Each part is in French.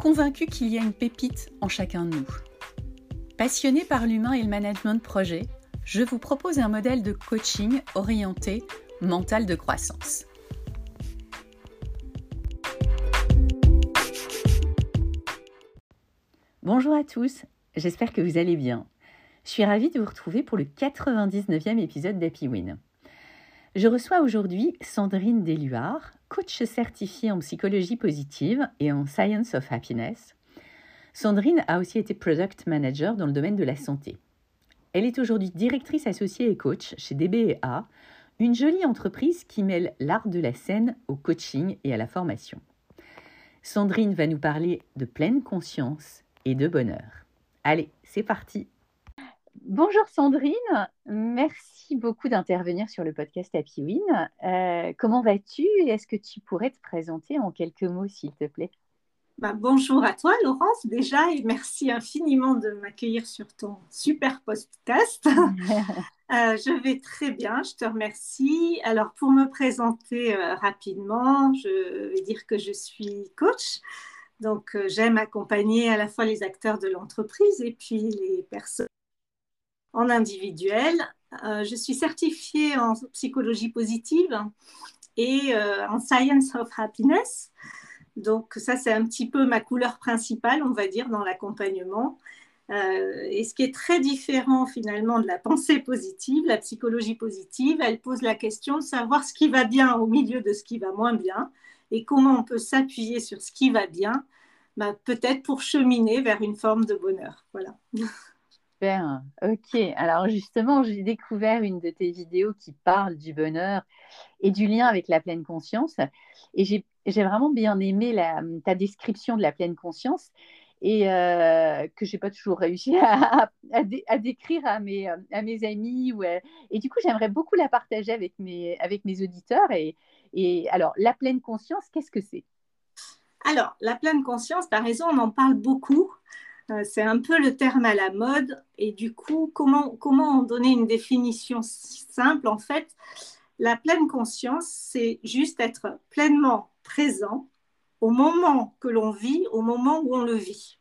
convaincu qu'il y a une pépite en chacun de nous. Passionné par l'humain et le management de projet, je vous propose un modèle de coaching orienté mental de croissance. Bonjour à tous, j'espère que vous allez bien. Je suis ravie de vous retrouver pour le 99e épisode d'Happy Win. Je reçois aujourd'hui Sandrine Deluard, coach certifiée en psychologie positive et en science of happiness. Sandrine a aussi été product manager dans le domaine de la santé. Elle est aujourd'hui directrice associée et coach chez DBA, une jolie entreprise qui mêle l'art de la scène au coaching et à la formation. Sandrine va nous parler de pleine conscience et de bonheur. Allez, c'est parti Bonjour Sandrine, merci beaucoup d'intervenir sur le podcast Happy Win. Euh, comment vas-tu? Et est-ce que tu pourrais te présenter en quelques mots s'il te plaît? Bah, Bonjour à toi Laurence déjà et merci infiniment de m'accueillir sur ton super podcast. Euh, je vais très bien, je te remercie. Alors pour me présenter euh, rapidement, je vais dire que je suis coach. Donc j'aime accompagner à la fois les acteurs de l'entreprise et puis les personnes en individuel. Euh, je suis certifiée en psychologie positive et euh, en science of happiness. Donc ça, c'est un petit peu ma couleur principale, on va dire, dans l'accompagnement. Euh, et ce qui est très différent finalement de la pensée positive, la psychologie positive, elle pose la question de savoir ce qui va bien au milieu de ce qui va moins bien et comment on peut s'appuyer sur ce qui va bien, bah, peut-être pour cheminer vers une forme de bonheur. Voilà. Super, ok. Alors justement, j'ai découvert une de tes vidéos qui parle du bonheur et du lien avec la pleine conscience. Et j'ai vraiment bien aimé ta description de la pleine conscience et euh, que j'ai pas toujours réussi à, décrire à mes, amis. Et du coup, j'aimerais beaucoup la partager avec mes, avec mes auditeurs. Et, et alors, la pleine conscience, qu'est-ce que c'est? Alors, la pleine conscience, tu as raison, on en parle beaucoup. Euh, c'est un peu le terme à la mode. Et du coup, comment, comment donner une définition simple? En fait, la pleine conscience, c'est juste être pleinement présent au moment que l'on vit, au moment où on le vit.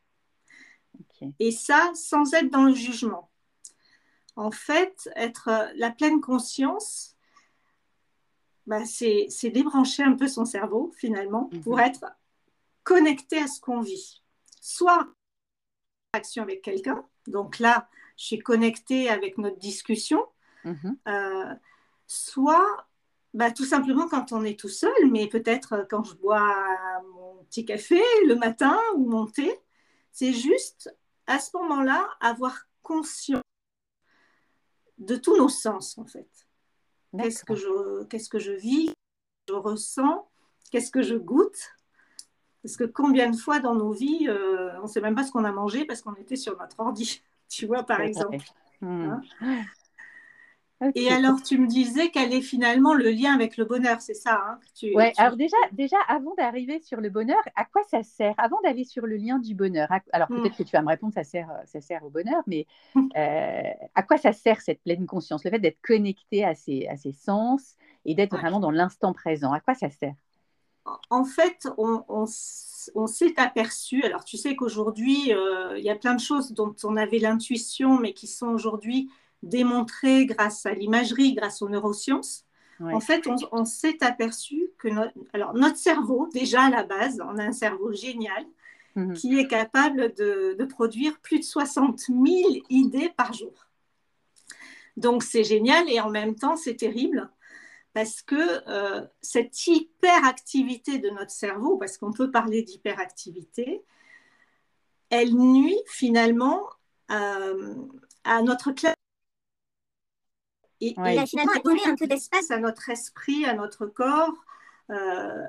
Et ça, sans être dans le jugement. En fait, être la pleine conscience, bah, c'est débrancher un peu son cerveau, finalement, pour mhm. être connecté à ce qu'on vit. Soit action avec quelqu'un. Donc là, je suis connectée avec notre discussion. Mhm. Euh, soit bah, tout simplement quand on est tout seul, mais peut-être quand je bois mon petit café le matin ou mon thé. C'est juste à ce moment-là avoir conscience de tous nos sens en fait. Qu'est-ce que je, qu'est-ce que je vis, je ressens, qu'est-ce que je goûte, parce que combien de fois dans nos vies, euh, on ne sait même pas ce qu'on a mangé parce qu'on était sur notre ordi, tu vois, par exemple. Hein Et alors, tu me disais quel est finalement le lien avec le bonheur, c'est ça hein, Oui, alors déjà, déjà avant d'arriver sur le bonheur, à quoi ça sert? Avant d'aller sur le lien du bonheur, alors peut-être hmm. que tu vas me répondre, ça sert, ça sert au bonheur, mais euh, à quoi ça sert cette pleine conscience, le fait d'être connecté à ses, à ses sens et d'être vraiment dans l'instant présent À quoi ça sert? En fait, on, s'est aperçu, alors tu sais qu'aujourd'hui, euh, il y a plein de choses dont on avait l'intuition, mais qui sont aujourd'hui démontrées grâce à l'imagerie, grâce aux neurosciences. En fait, on, s'est aperçu que alors, notre cerveau, déjà à la base, on a un cerveau génial mhm. qui est capable de, de, produire plus de 60 000 idées par jour. Donc c'est génial et en même temps c'est terrible parce que euh, cette hyperactivité de notre cerveau, parce qu'on peut parler d'hyperactivité, elle nuit finalement euh, à notre classe. Et, finalement un peu d'espace à notre esprit, à notre corps. Euh,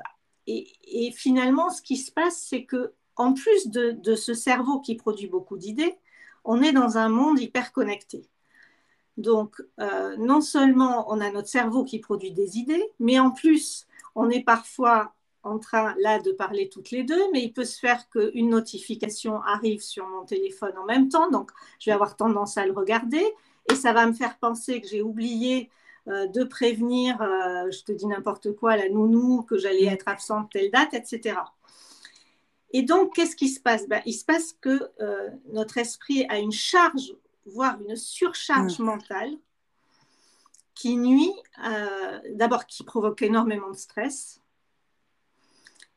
et, finalement, ce qui se passe, c'est que en plus de, ce cerveau qui produit beaucoup d'idées, on est dans un monde hyper connecté. Donc, euh, non seulement on a notre cerveau qui produit des idées, mais en plus, on est parfois en train là de parler toutes les deux, mais il peut se faire qu'une notification arrive sur mon téléphone en même temps, donc je vais avoir tendance à le regarder et ça va me faire penser que j'ai oublié euh, de prévenir, euh, je te dis n'importe quoi, la nounou, que j'allais être absente telle date, etc. Et donc, qu'est-ce qui se passe? Ben, Il se passe que notre esprit a une charge, voire une surcharge mm. mentale, qui nuit, d'abord qui provoque énormément de stress,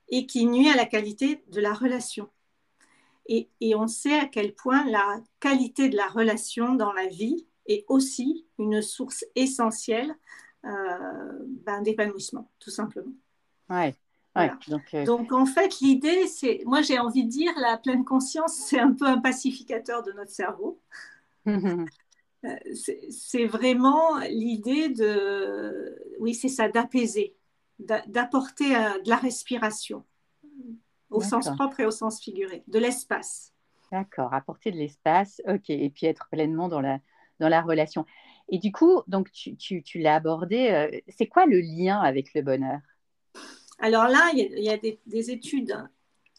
et qui nuit à la qualité de la relation. Et, on sait à quel point la qualité de la relation dans la vie est aussi une source essentielle euh, ben, d'épanouissement, tout simplement. Ouais. donc, euh, donc, en fait, l'idée, c'est, moi j'ai envie de dire, la pleine conscience, c'est un peu un pacificateur de notre cerveau. Euh, c'est vraiment l'idée de, oui, c'est ça, d'apaiser, d'apporter de la respiration au sens propre et au sens figuré, de l'espace. D'accord, apporter de l'espace, ok, et puis être pleinement dans la, dans la relation. Et du coup, donc tu, tu, tu l'as abordé, euh, c'est quoi le lien avec le bonheur? Alors là, il y a, des, études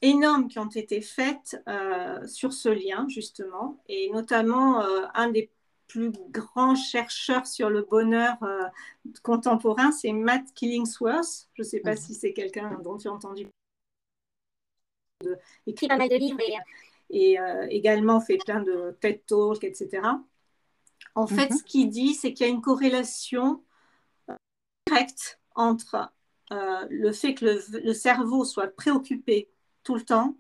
énormes qui ont été faites euh, sur ce lien, justement, et notamment euh, un des plus grands chercheurs sur le bonheur contemporain, c'est Matt Killingsworth. Je ne sais pas mhm. si c'est quelqu'un dont tu as entendu de, écrit pas mal de livres et, euh, également fait plein de TED Talks, etc. En fait, mhm. ce qu'il dit, c'est qu'il y a une corrélation euh, directe entre euh, le fait que le, cerveau soit préoccupé tout le temps.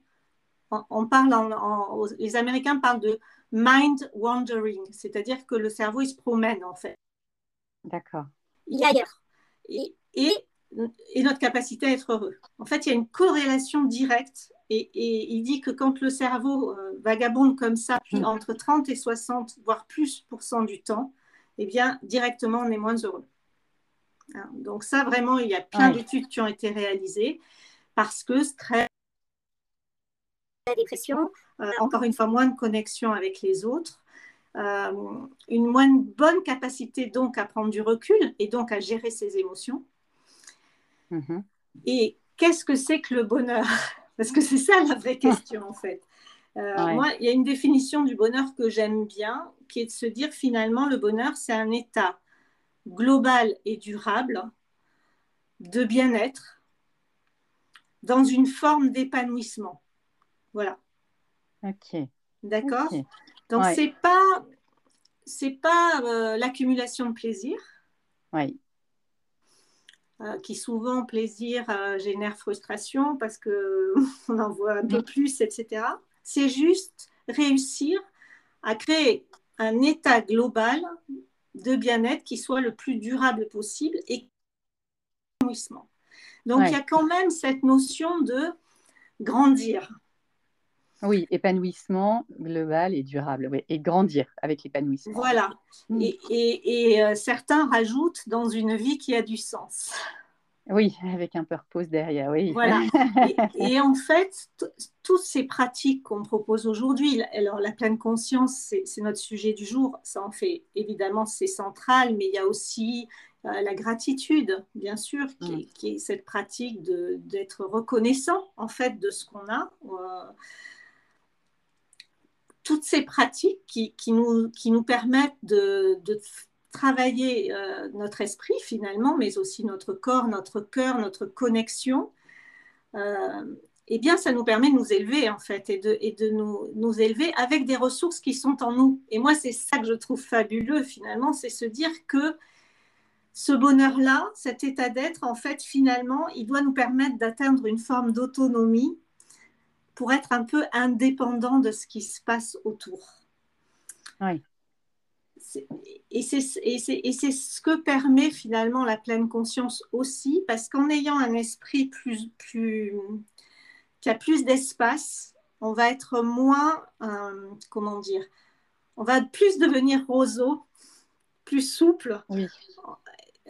On, parle en, les Américains parlent de mind wandering, c'est-à-dire que le cerveau il se promène en fait. D'accord. Il ailleurs. Et, et, et, notre capacité à être heureux. En fait, il y a une corrélation directe et, il dit que quand le cerveau euh, vagabonde comme ça, mm. entre 30 et 60, voire plus pour cent du temps, eh bien, directement, on est moins heureux. Hein, donc ça, vraiment, il y a plein d'études qui ont été réalisées parce que stress, la dépression, euh, encore une fois, moins de connexion avec les autres, euh, une moins bonne capacité donc à prendre du recul et donc à gérer ses émotions. Mm-hmm. Et qu'est-ce que c'est que le bonheur? Parce que c'est ça la vraie question en fait. Euh, moi, il y a une définition du bonheur que j'aime bien, qui est de se dire finalement le bonheur, c'est un état global et durable de bien-être dans une forme d'épanouissement. Voilà. Ok. D'accord. Donc c'est pas c'est pas euh, l'accumulation de plaisir. Oui. Euh, qui souvent plaisir euh, génère frustration parce qu'on en voit un peu plus, etc. C'est juste réussir à créer un état global de bien-être qui soit le plus durable possible et donc il y a quand même cette notion de grandir. Oui, épanouissement global et durable, oui, et grandir avec l'épanouissement. Voilà. Mm. Et, euh, certains rajoutent dans une vie qui a du sens. Oui, avec un purpose derrière, oui. Voilà. Et, en fait, toutes ces pratiques qu'on propose aujourd'hui, alors la pleine conscience, c'est notre sujet du jour, ça en fait évidemment, c'est central, mais il y a aussi euh, la gratitude, bien sûr, qui, mm. est, cette pratique d'être reconnaissant en fait de ce qu'on a. Euh, toutes ces pratiques qui, nous, permettent de, travailler euh, notre esprit finalement, mais aussi notre corps, notre cœur, notre connexion, euh, eh bien, ça nous permet de nous élever en fait et de, nous, élever avec des ressources qui sont en nous. Et moi, c'est ça que je trouve fabuleux finalement, c'est se dire que ce bonheur-là, cet état d'être, en fait, finalement, il doit nous permettre d'atteindre une forme d'autonomie pour être un peu indépendant de ce qui se passe autour. Oui. Et c'est ce que permet finalement la pleine conscience aussi, parce qu'en ayant un esprit plus, plus, qui a plus d'espace, on va être moins, euh, comment dire, on va plus devenir roseau, plus souple,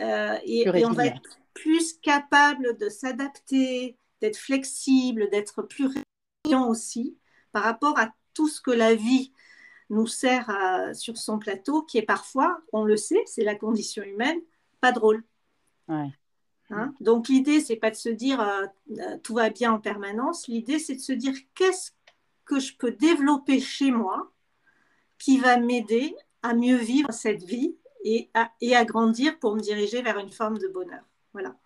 euh, et, et, on va être plus capable de s'adapter, d'être flexible, d'être plus aussi par rapport à tout ce que la vie nous sert sur son plateau, qui est parfois, on le sait, c'est la condition humaine, pas drôle. Hein? Donc l'idée, c'est pas de se dire euh, euh, tout va bien en permanence. L'idée, c'est de se dire qu'est-ce que je peux développer chez moi qui va m'aider à mieux vivre cette vie et à, et à grandir pour me diriger vers une forme de bonheur? Voilà.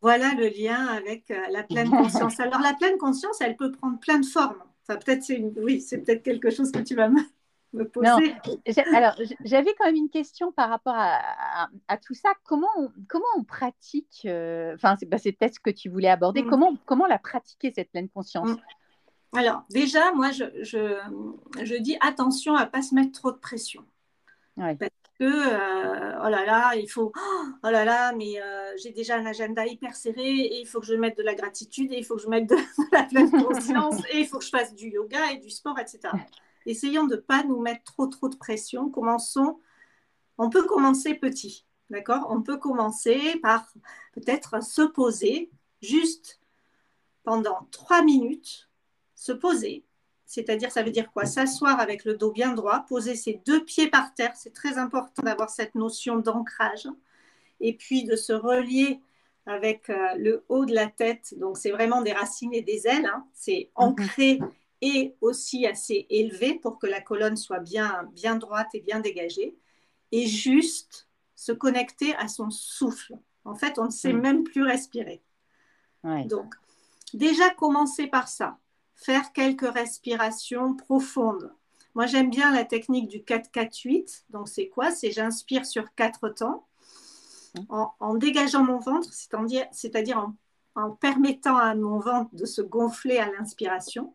Voilà le lien avec euh, la pleine conscience. Alors la pleine conscience, elle peut prendre plein de formes. Enfin, peut-être c'est oui, c'est peut-être quelque chose que tu vas me, poser. Non. Alors j'avais quand même une question par rapport à, à, tout ça. Comment on, comment on pratique euh, Enfin, c'est bah, peut-être ce que tu voulais aborder. Mm. Comment comment la pratiquer cette pleine conscience? Mm. Alors déjà, moi, je, je, je, dis attention à pas se mettre trop de pression. Parce que, euh, oh là là, il faut, oh là là, mais euh, j'ai déjà un agenda hyper serré et il faut que je mette de la gratitude et il faut que je mette de, la pleine conscience et il faut que je fasse du yoga et du sport, etc. Essayons de ne pas nous mettre trop, trop de pression. Commençons, on peut commencer petit, d'accord? On peut commencer par peut-être se poser juste pendant trois minutes, se poser, c'est-à-dire, ça veut dire quoi? S'asseoir avec le dos bien droit, poser ses deux pieds par terre. C'est très important d'avoir cette notion d'ancrage. Et puis de se relier avec euh, le haut de la tête. Donc, c'est vraiment des racines et des ailes. Hein. C'est mhm. ancré et aussi assez élevé pour que la colonne soit bien, bien droite et bien dégagée. Et juste se connecter à son souffle. En fait, on ne sait même plus respirer. Donc, déjà commencer par ça faire quelques respirations profondes. Moi, j'aime bien la technique du 4-4-8. Donc, c'est quoi? C'est j'inspire sur quatre temps en, dégageant mon ventre, c'est-à-dire en, permettant à mon ventre de se gonfler à l'inspiration.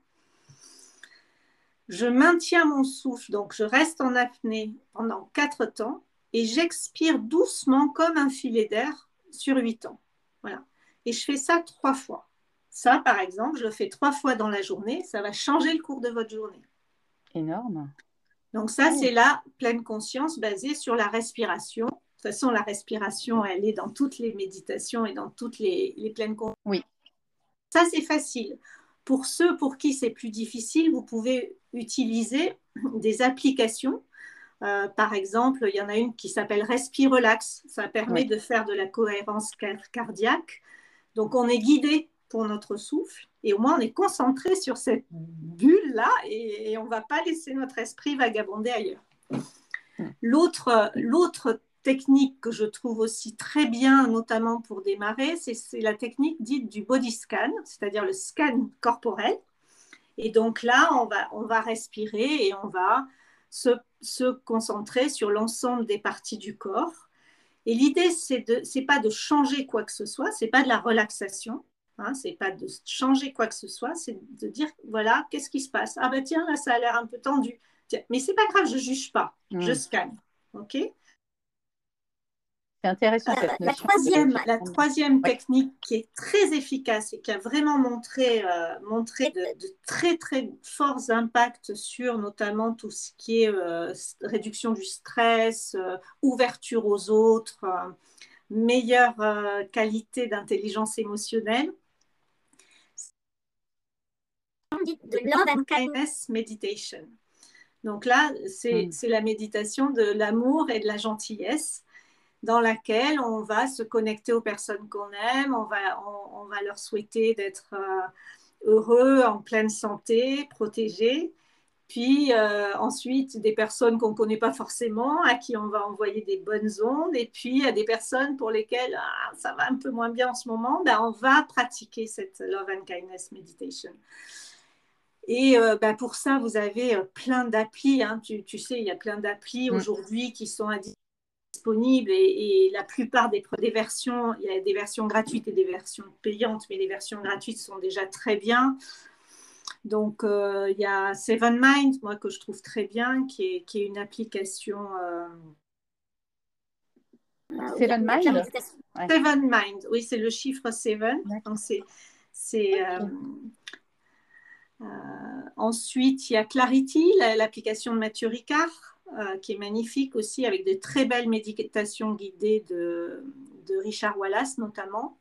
Je maintiens mon souffle, donc je reste en apnée pendant quatre temps et j'expire doucement comme un filet d'air sur huit temps. Voilà. Et je fais ça trois fois. Ça, par exemple, je le fais trois fois dans la journée, ça va changer le cours de votre journée. Énorme. Donc ça, c'est la pleine conscience basée sur la respiration. De toute façon, la respiration, elle est dans toutes les méditations et dans toutes les, pleines consciences. Oui. Ça, c'est facile. Pour ceux pour qui c'est plus difficile, vous pouvez utiliser des applications. Euh, par exemple, il y en a une qui s'appelle Respire Relax. Ça permet de faire de la cohérence cardiaque. Donc, on est guidé pour notre souffle. Et au moins, on est concentré sur cette bulle-là et, on ne va pas laisser notre esprit vagabonder ailleurs. L'autre, l'autre technique que je trouve aussi très bien, notamment pour démarrer, c'est, la technique dite du body scan, c'est-à-dire le scan corporel. Et donc là, on va, on va respirer et on va se, se concentrer sur l'ensemble des parties du corps. Et l'idée, c'est de, c'est pas de changer quoi que ce soit, c'est pas de la relaxation, Hein, c'est pas de changer quoi que ce soit, c'est de dire voilà, qu'est-ce qui se passe? Ah ben tiens, là ça a l'air un peu tendu. mais c'est pas grave, je juge pas, je scanne. OK? C'est intéressant. la, troisième, la troisième technique qui est très efficace et qui a vraiment montré, euh, montré de, très très forts impacts sur notamment tout ce qui est euh, réduction du stress, euh, ouverture aux autres, meilleure qualité d'intelligence émotionnelle, de Love and Kindness Meditation. Donc là, hmm. c'est la méditation de l'amour et de la gentillesse dans laquelle on va se connecter aux personnes qu'on aime, on va, on, va leur souhaiter d'être euh, heureux, en pleine santé, protégés. Puis euh, ensuite, des personnes qu'on ne connaît pas forcément, à qui on va envoyer des bonnes ondes. Et puis, à des personnes pour lesquelles ah, ça va un peu moins bien en ce moment, ben, on va pratiquer cette Love and Kindness Meditation. Et euh, bah, pour ça, vous avez euh, plein d'applis. Hein. Tu, sais, il y a plein d'applis mm. aujourd'hui qui sont disponibles et, la plupart des, des, versions, il y a des versions gratuites et des versions payantes, mais les versions gratuites sont déjà très bien. Donc, euh, il y a Seven Mind, moi, que je trouve très bien, qui est, qui est une application. Seven Mind Seven Mind, oui, c'est le chiffre Seven. Donc, c'est. Euh, ensuite, il y a Clarity, l'application de Mathieu Ricard, euh, qui est magnifique aussi, avec de très belles méditations guidées de, Richard Wallace notamment.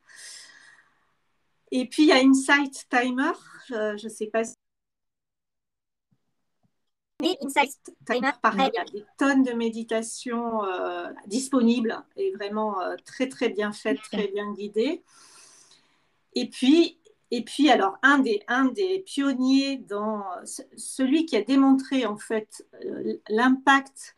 Et puis, il y a Insight Timer. Je ne sais pas si Insight Timer, pareil, il y a des tonnes de méditations euh, disponibles et vraiment euh, très très bien faites, très bien guidées. Et puis, et puis alors, un des, un des pionniers dans celui qui a démontré en fait euh, l'impact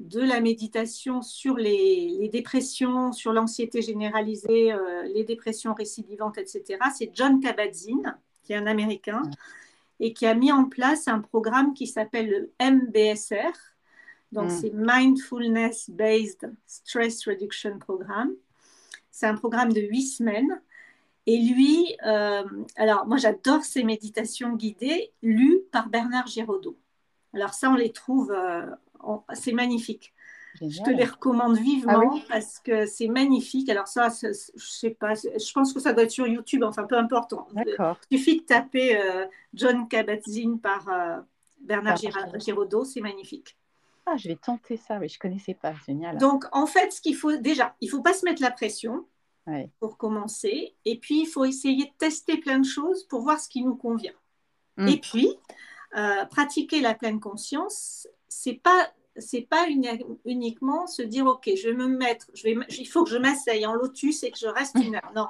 de la méditation sur les, les dépressions, sur l'anxiété généralisée, les dépressions récidivantes, etc., c'est John Kabat-Zinn, qui est un Américain et qui a mis en place un programme qui s'appelle le MBSR. Donc, mm. c'est Mindfulness Based Stress Reduction Program. C'est un programme de huit semaines. Et lui, euh, alors moi j'adore ces méditations guidées lues par Bernard Giraudot. Alors ça, on les trouve, euh, c'est magnifique. Je te les recommande vivement ah parce que c'est magnifique. Alors ça, je sais pas, je pense que ça doit être sur YouTube, enfin peu importe. Il suffit de taper euh, John Kabat-Zinn par Bernard Giraudot, c'est magnifique. Ah, je vais tenter ça, mais je connaissais pas, génial. Donc en fait, ce qu'il faut déjà, il faut pas se mettre la pression pour commencer, et puis il faut essayer de tester plein de choses pour voir ce qui nous convient. Mm. Et puis euh, pratiquer la pleine conscience, c'est pas c'est pas uniquement se dire ok je vais me mettre je vais il faut que je m'asseye en lotus et que je reste une heure. Non.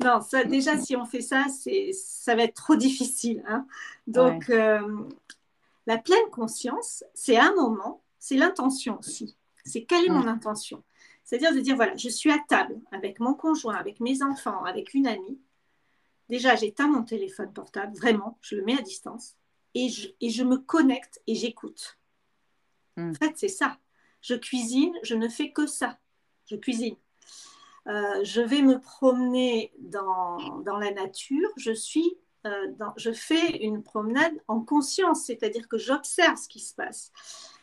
Non, ça déjà si on fait ça c'est ça va être trop difficile hein. donc euh, la pleine conscience c'est un moment c'est l'intention aussi. C'est quelle est mon intention? C'est-à-dire de dire voilà je suis à table avec mon conjoint avec mes enfants avec une amie déjà j'éteins mon téléphone portable vraiment je le mets à distance et je, et je me connecte et j'écoute Mm. En fait, c'est ça. Je cuisine, je ne fais que ça. Je cuisine. Euh, je vais me promener dans, dans la nature. Je suis euh, dans, je fais une promenade en conscience, c'est-à-dire que j'observe ce qui se passe.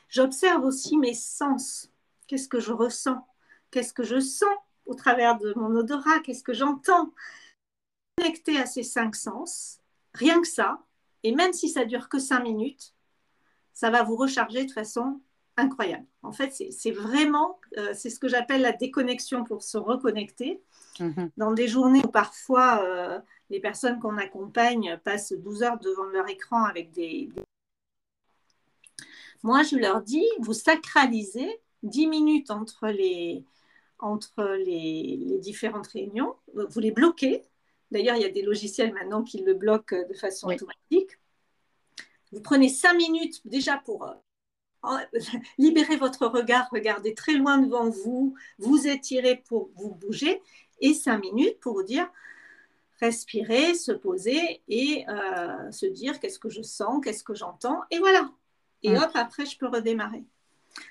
J'observe aussi mes sens. Qu'est-ce que je ressens? Qu'est-ce que je sens au travers de mon odorat? Qu'est-ce que j'entends? Connecté à ces cinq sens, rien que ça, et même si ça dure que cinq minutes, ça va vous recharger de façon incroyable. En fait, c'est vraiment, euh, c'est ce que j'appelle la déconnexion pour se reconnecter. Mhm. Dans des journées où parfois euh, les personnes qu'on accompagne passent 12 heures devant leur écran avec des, Moi, je leur dis, vous sacralisez 10 minutes entre les, entre les, les différentes réunions, vous les bloquez. D'ailleurs, il y a des logiciels maintenant qui le bloquent de façon automatique. Vous prenez cinq minutes déjà pour euh, libérer votre regard, regardez très loin devant vous, vous étirez pour vous bouger et cinq minutes pour vous dire respirer, se poser et euh, se dire qu'est-ce que je sens, qu'est-ce que j'entends et voilà. Et hop, après, je peux redémarrer.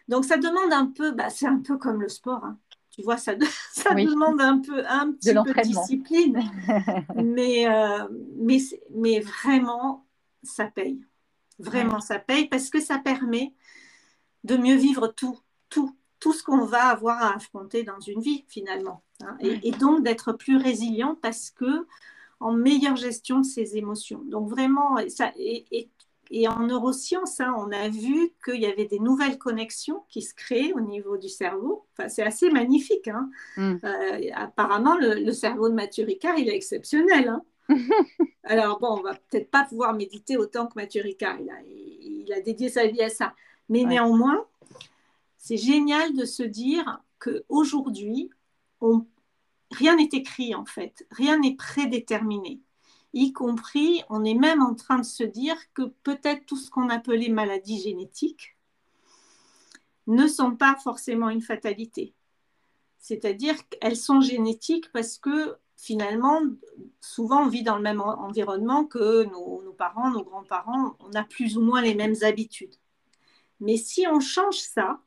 Donc, ça demande un peu, bah, c'est un peu comme le sport. Hein. Tu vois, ça, ça demande un peu, un petit peu de discipline. mais, euh, mais, mais vraiment, ça paye. Vraiment, ça paye parce que ça permet de mieux vivre tout, tout, tout ce qu'on va avoir à affronter dans une vie finalement. Hein. et, donc d'être plus résilient parce que en meilleure gestion de ses émotions. Donc vraiment, ça, et, en neurosciences, hein, on a vu qu'il y avait des nouvelles connexions qui se créaient au niveau du cerveau. Enfin, c'est assez magnifique. Hein. Mm. Euh, apparemment, le, cerveau de Mathieu Ricard, il est exceptionnel. Alors bon, on va peut-être pas pouvoir méditer autant que Mathieu Ricard. Il a, il, a dédié sa vie à ça. Mais néanmoins, c'est génial de se dire qu'aujourd'hui, on... rien n'est écrit en fait, rien n'est prédéterminé. Y compris, on est même en train de se dire que peut-être tout ce qu'on appelait maladies génétiques ne sont pas forcément une fatalité. C'est-à-dire qu'elles sont génétiques parce que finalement, souvent, on vit dans le même environnement que nos, parents, nos grands-parents. On a plus ou moins les mêmes habitudes. Mais si on change ça,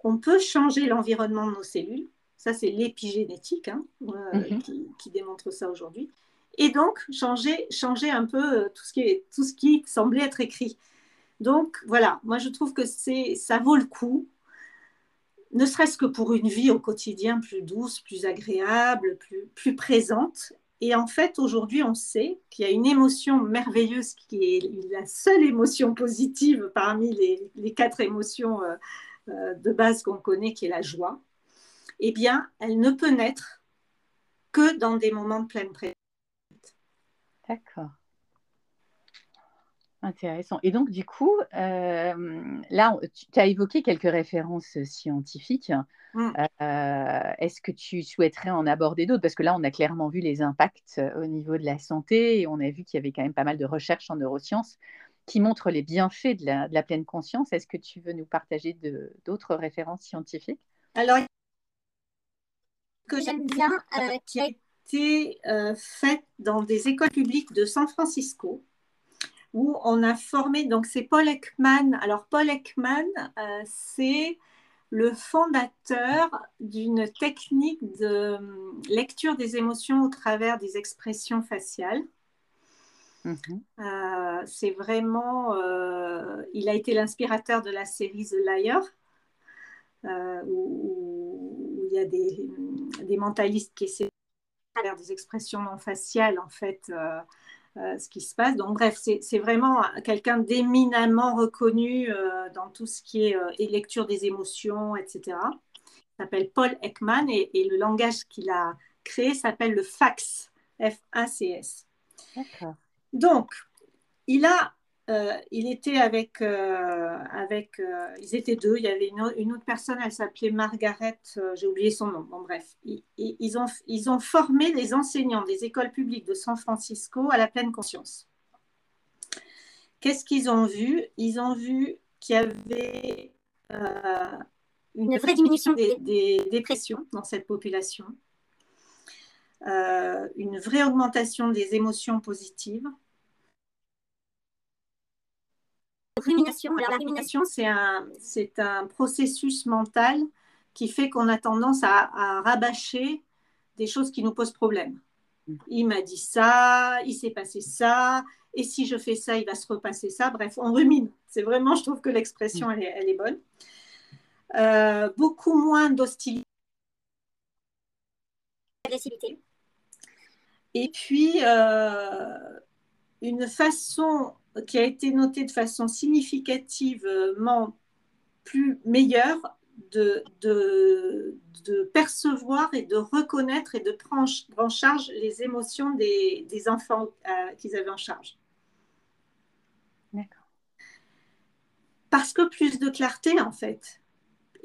on peut changer l'environnement de nos cellules. Ça, c'est l'épigénétique hein, euh, mhm. qui, démontre ça aujourd'hui. Et donc, changer, changer un peu euh, tout ce, qui tout ce qui semblait être écrit. Donc, voilà, moi, je trouve que ça vaut le coup ne serait-ce que pour une vie au quotidien plus douce, plus agréable, plus, plus présente. Et en fait, aujourd'hui, on sait qu'il y a une émotion merveilleuse qui est la seule émotion positive parmi les, quatre émotions euh, euh, de base qu'on connaît, qui est la joie. Eh bien, elle ne peut naître que dans des moments de pleine présence. D'accord. Intéressant. Et donc, du coup, euh, là, tu as évoqué quelques références scientifiques. Mm. Euh, est-ce que tu souhaiterais en aborder d'autres? Parce que là, on a clairement vu les impacts au niveau de la santé et on a vu qu'il y avait quand même pas mal de recherches en neurosciences qui montrent les bienfaits de la, pleine conscience. Est-ce que tu veux nous partager d'autres références scientifiques? Alors, que j'aime bien, euh, qui a été faite dans des écoles publiques de San Francisco où on a formé, donc c'est Paul Ekman. Alors Paul Ekman, euh, c'est le fondateur d'une technique de euh, lecture des émotions au travers des expressions faciales. Mhm. Euh, c'est vraiment, il a été l'inspirateur de la série The Liar, où, il y a des, des mentalistes qui essaient de faire des expressions non faciales, en fait, euh, ce qui se passe. Donc bref, c'est vraiment quelqu'un d'éminemment reconnu euh, dans tout ce qui est euh, lecture des émotions, etc. Il s'appelle Paul Ekman et, et le langage qu'il a créé s'appelle le FACS, F-A-C-S. Donc, il a euh, il était avec, euh, avec euh, ils étaient deux. Il y avait une, autre personne, elle s'appelait Margaret, j'ai oublié son nom. Bon, bref, ils, ont, ils ont formé les enseignants des écoles publiques de San Francisco à la pleine conscience. Qu'est-ce qu'ils ont vu? Ils ont vu qu'il y avait une vraie diminution des, des, dépressions dans cette population, une vraie augmentation des émotions positives rumination. Alors, la rumination, c'est un, c'est un processus mental qui fait qu'on a tendance à, rabâcher des choses qui nous posent problème. Mm. Il m'a dit ça, il s'est passé ça, et si je fais ça, il va se repasser ça. Bref, on rumine. C'est vraiment, je trouve que l'expression, elle est, elle est bonne. Euh, beaucoup moins d'hostilité. Et puis, euh, une façon qui a été noté de façon significativement plus meilleure de, de, de, percevoir et de reconnaître et de prendre en charge les émotions des, des enfants euh, qu'ils avaient en charge. D'accord. Parce que plus de clarté, en fait,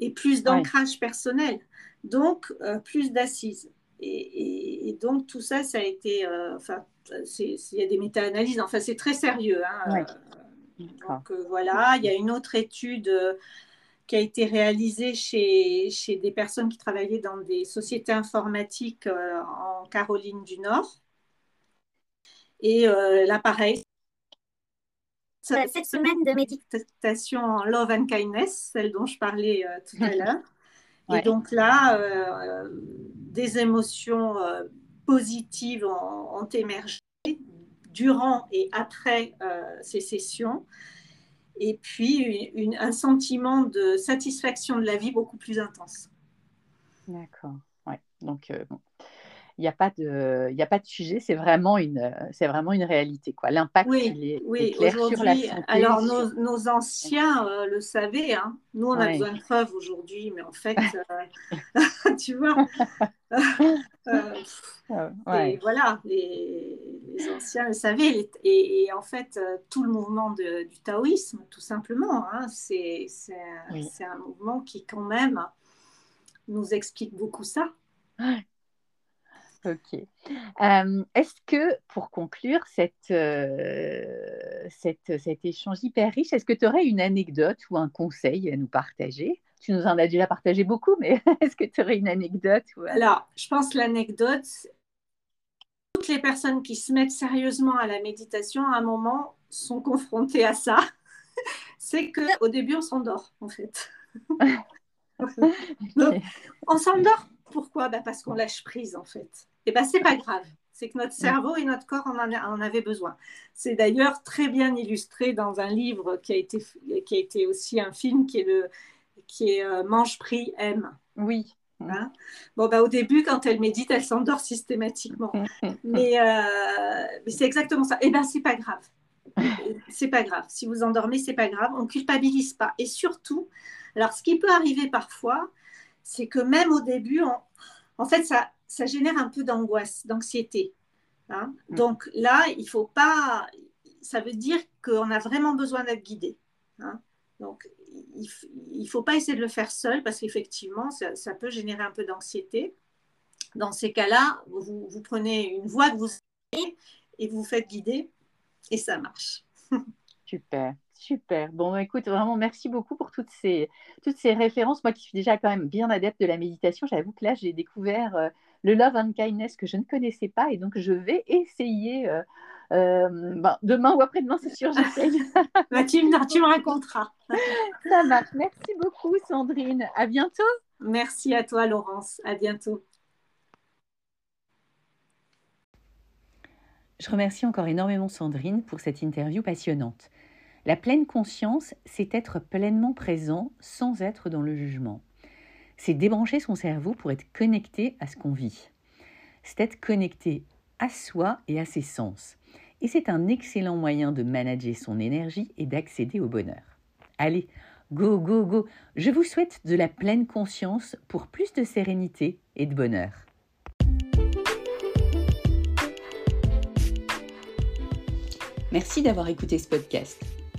et plus d'ancrage personnel, donc euh, plus d'assises. Et, donc tout ça, ça a été, euh, enfin, il y a des méta-analyses, enfin c'est très sérieux. Hein, euh, donc euh, voilà, il y a une autre étude qui a été réalisée chez, chez des personnes qui travaillaient dans des sociétés informatiques en Caroline du Nord. Et là, pareil, cette semaine de méditation en Love and Kindness, celle dont je parlais tout à l'heure. Et donc là, des émotions euh, positives ont, émergé durant et après euh, ces sessions. Et puis un sentiment de satisfaction de la vie beaucoup plus intense. D'accord. Ouais. Donc, euh, il n'y a pas de, il a pas de sujet. C'est vraiment une, c'est vraiment une réalité quoi. L'impact oui, est, clair sur la santé. Alors nos, anciens euh, le savaient. Hein. Nous on a besoin de preuves aujourd'hui, mais en fait, euh, tu vois. Euh, et voilà, les, anciens le savaient. Et, en fait, tout le mouvement de, du taoïsme, tout simplement, hein, c'est, c'est, c'est un mouvement qui quand même nous explique beaucoup ça. Ok. Euh, est-ce que, pour conclure cette, euh, cette, cet échange hyper riche, est-ce que tu aurais une anecdote ou un conseil à nous partager? Tu nous en as déjà partagé beaucoup, mais est-ce que tu aurais une anecdote ou... Alors, je pense que l'anecdote, toutes les personnes qui se mettent sérieusement à la méditation, à un moment, sont confrontées à ça. C'est qu'au début, on s'endort, en fait. on s'endort pourquoi? Bah, Parce qu'on lâche prise, en fait. Et bien, bah, c'est pas grave. C'est que notre cerveau et notre corps en, en avaient besoin. C'est d'ailleurs très bien illustré dans un livre qui a été, qui a été aussi un film qui est, le, qui est euh, Mange, prie, aime. Oui. Hein? Bon, bah, au début, quand elle médite, elle s'endort systématiquement. mais, euh, mais c'est exactement ça. Et eh bien, c'est pas grave. c'est pas grave. Si vous endormez, c'est pas grave. On culpabilise pas. Et surtout, alors ce qui peut arriver parfois, c'est que même au début, en fait, ça, ça génère un peu d'angoisse, d'anxiété. Hein. Mm. Donc là, il faut pas. Ça veut dire qu'on a vraiment besoin d'être guidé. Hein. Donc il ne faut pas essayer de le faire seul parce qu'effectivement, ça, peut générer un peu d'anxiété. Dans ces cas-là, vous, vous, prenez une voie que vous avez et vous vous faites guider et ça marche. Super. Super. Bon, écoute, vraiment, merci beaucoup pour toutes ces, toutes ces références. Moi qui suis déjà quand même bien adepte de la méditation, j'avoue que là, j'ai découvert euh, le Love and Kindness que je ne connaissais pas et donc je vais essayer euh, euh, ben, demain ou après-demain, c'est sûr, j'essaye. bah, tu, tu me raconteras. Ça marche. Merci beaucoup, Sandrine. À bientôt. Merci à toi, Laurence. À bientôt. Je remercie encore énormément Sandrine pour cette interview passionnante. La pleine conscience, c'est être pleinement présent sans être dans le jugement. C'est débrancher son cerveau pour être connecté à ce qu'on vit. C'est être connecté à soi et à ses sens. Et c'est un excellent moyen de manager son énergie et d'accéder au bonheur. Allez, go, go, go. Je vous souhaite de la pleine conscience pour plus de sérénité et de bonheur. Merci d'avoir écouté ce podcast.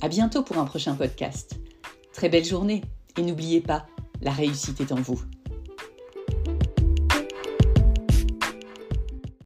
À bientôt pour un prochain podcast. Très belle journée et n'oubliez pas, la réussite est en vous.